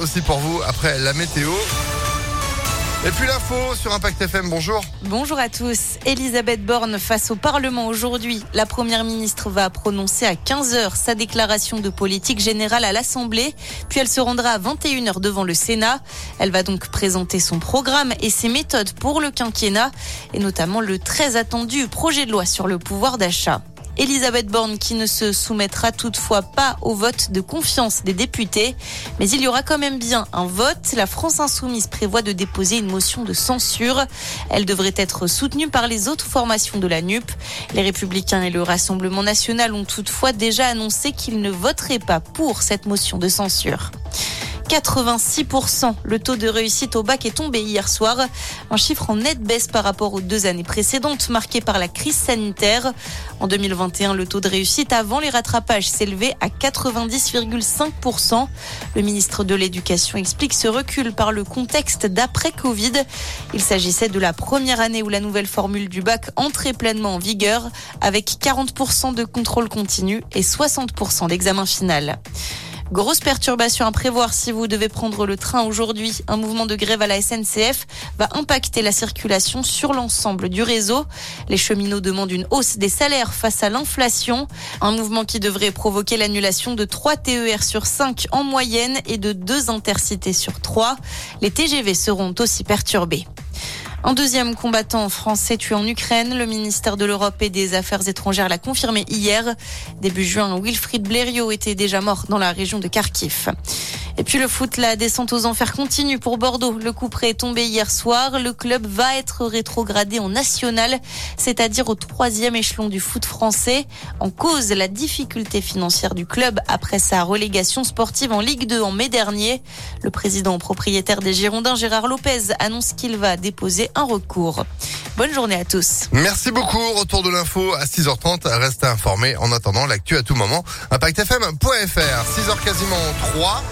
aussi pour vous après la météo. Et puis l'info sur Impact FM, bonjour. Bonjour à tous. Elisabeth Borne face au Parlement aujourd'hui. La Première ministre va prononcer à 15h sa déclaration de politique générale à l'Assemblée, puis elle se rendra à 21h devant le Sénat. Elle va donc présenter son programme et ses méthodes pour le quinquennat, et notamment le très attendu projet de loi sur le pouvoir d'achat. Elisabeth Borne qui ne se soumettra toutefois pas au vote de confiance des députés. Mais il y aura quand même bien un vote. La France insoumise prévoit de déposer une motion de censure. Elle devrait être soutenue par les autres formations de la NUP. Les Républicains et le Rassemblement national ont toutefois déjà annoncé qu'ils ne voteraient pas pour cette motion de censure. 86%. Le taux de réussite au bac est tombé hier soir, un chiffre en nette baisse par rapport aux deux années précédentes marquées par la crise sanitaire. En 2021, le taux de réussite avant les rattrapages s'élevait à 90,5%. Le ministre de l'Éducation explique ce recul par le contexte d'après-Covid. Il s'agissait de la première année où la nouvelle formule du bac entrait pleinement en vigueur avec 40% de contrôle continu et 60% d'examen final. Grosse perturbation à prévoir si vous devez prendre le train aujourd'hui. Un mouvement de grève à la SNCF va impacter la circulation sur l'ensemble du réseau. Les cheminots demandent une hausse des salaires face à l'inflation. Un mouvement qui devrait provoquer l'annulation de 3 TER sur 5 en moyenne et de 2 intercités sur 3. Les TGV seront aussi perturbés. Un deuxième combattant français tué en Ukraine, le ministère de l'Europe et des Affaires étrangères l'a confirmé hier. Début juin, Wilfried Blériot était déjà mort dans la région de Kharkiv. Et puis le foot, la descente aux enfers continue pour Bordeaux. Le coup près est tombé hier soir. Le club va être rétrogradé en national, c'est-à-dire au troisième échelon du foot français. En cause, la difficulté financière du club après sa relégation sportive en Ligue 2 en mai dernier. Le président propriétaire des Girondins, Gérard Lopez, annonce qu'il va déposer un recours. Bonne journée à tous. Merci beaucoup. Retour de l'info à 6h30. Restez informés en attendant l'actu à tout moment. ImpactFM.fr. 6h quasiment 3.